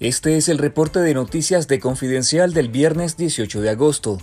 Este es el reporte de noticias de Confidencial del viernes 18 de agosto.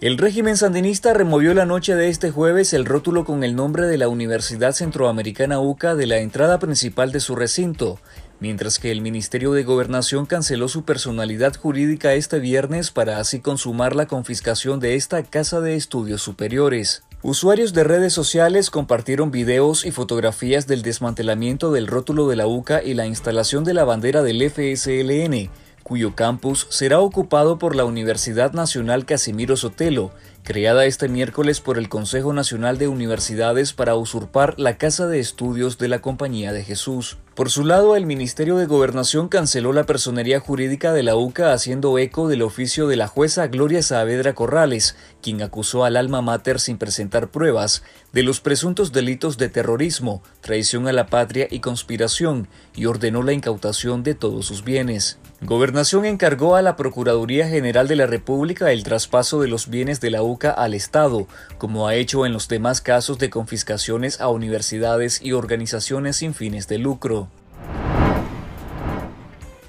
El régimen sandinista removió la noche de este jueves el rótulo con el nombre de la Universidad Centroamericana UCA de la entrada principal de su recinto, mientras que el Ministerio de Gobernación canceló su personalidad jurídica este viernes para así consumar la confiscación de esta casa de estudios superiores. Usuarios de redes sociales compartieron videos y fotografías del desmantelamiento del rótulo de la UCA y la instalación de la bandera del FSLN, cuyo campus será ocupado por la Universidad Nacional Casimiro Sotelo, creada este miércoles por el Consejo Nacional de Universidades para usurpar la Casa de Estudios de la Compañía de Jesús. Por su lado, el Ministerio de Gobernación canceló la personería jurídica de la UCA haciendo eco del oficio de la jueza Gloria Saavedra Corrales, quien acusó al alma mater sin presentar pruebas de los presuntos delitos de terrorismo, traición a la patria y conspiración, y ordenó la incautación de todos sus bienes. Gobernación encargó a la Procuraduría General de la República el traspaso de los bienes de la UCA al Estado, como ha hecho en los demás casos de confiscaciones a universidades y organizaciones sin fines de lucro.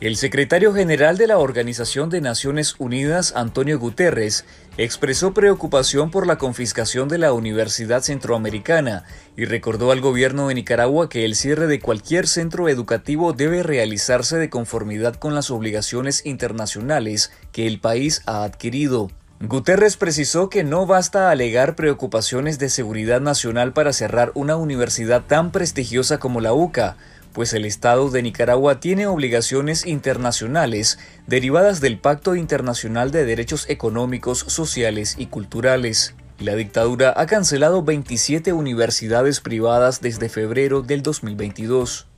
El secretario general de la Organización de Naciones Unidas, Antonio Guterres, expresó preocupación por la confiscación de la Universidad Centroamericana y recordó al gobierno de Nicaragua que el cierre de cualquier centro educativo debe realizarse de conformidad con las obligaciones internacionales que el país ha adquirido. Guterres precisó que no basta alegar preocupaciones de seguridad nacional para cerrar una universidad tan prestigiosa como la UCA, pues el Estado de Nicaragua tiene obligaciones internacionales derivadas del Pacto Internacional de Derechos Económicos, Sociales y Culturales. La dictadura ha cancelado 27 universidades privadas desde febrero del 2022.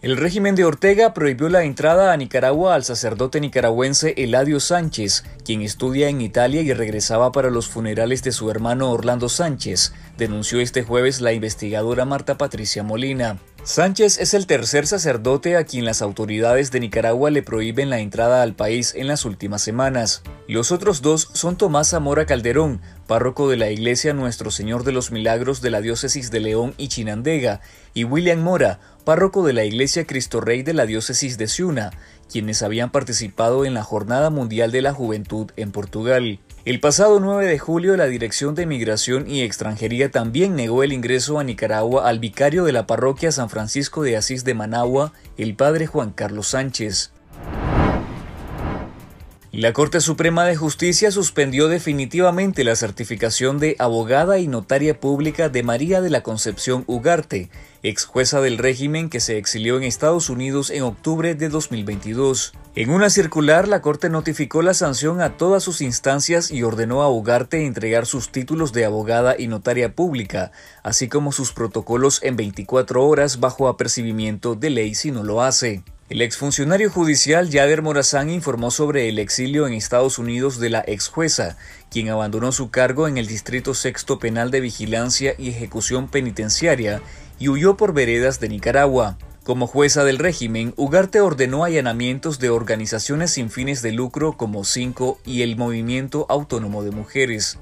El régimen de Ortega prohibió la entrada a Nicaragua al sacerdote nicaragüense Eladio Sánchez, quien estudia en Italia y regresaba para los funerales de su hermano Orlando Sánchez, denunció este jueves la investigadora Marta Patricia Molina. Sánchez es el tercer sacerdote a quien las autoridades de Nicaragua le prohíben la entrada al país en las últimas semanas. Los otros dos son Tomás Zamora Calderón, párroco de la iglesia Nuestro Señor de los Milagros de la diócesis de León y Chinandega, y William Mora, párroco de la iglesia Cristo Rey de la diócesis de Ciuna, quienes habían participado en la Jornada Mundial de la Juventud en Portugal. El pasado 9 de julio, la Dirección de Migración y Extranjería también negó el ingreso a Nicaragua al vicario de la parroquia San Francisco de Asís de Managua, el padre Juan Carlos Sánchez. La Corte Suprema de Justicia suspendió definitivamente la certificación de abogada y notaria pública de María de la Concepción Ugarte, ex jueza del régimen que se exilió en Estados Unidos en octubre de 2022. En una circular, la Corte notificó la sanción a todas sus instancias y ordenó a Ugarte entregar sus títulos de abogada y notaria pública, así como sus protocolos en 24 horas bajo apercibimiento de ley si no lo hace. El exfuncionario judicial Yader Morazán informó sobre el exilio en Estados Unidos de la ex jueza, quien abandonó su cargo en el Distrito Sexto Penal de Vigilancia y Ejecución Penitenciaria y huyó por veredas de Nicaragua. Como jueza del régimen, Ugarte ordenó allanamientos de organizaciones sin fines de lucro como Cinco y el Movimiento Autónomo de Mujeres.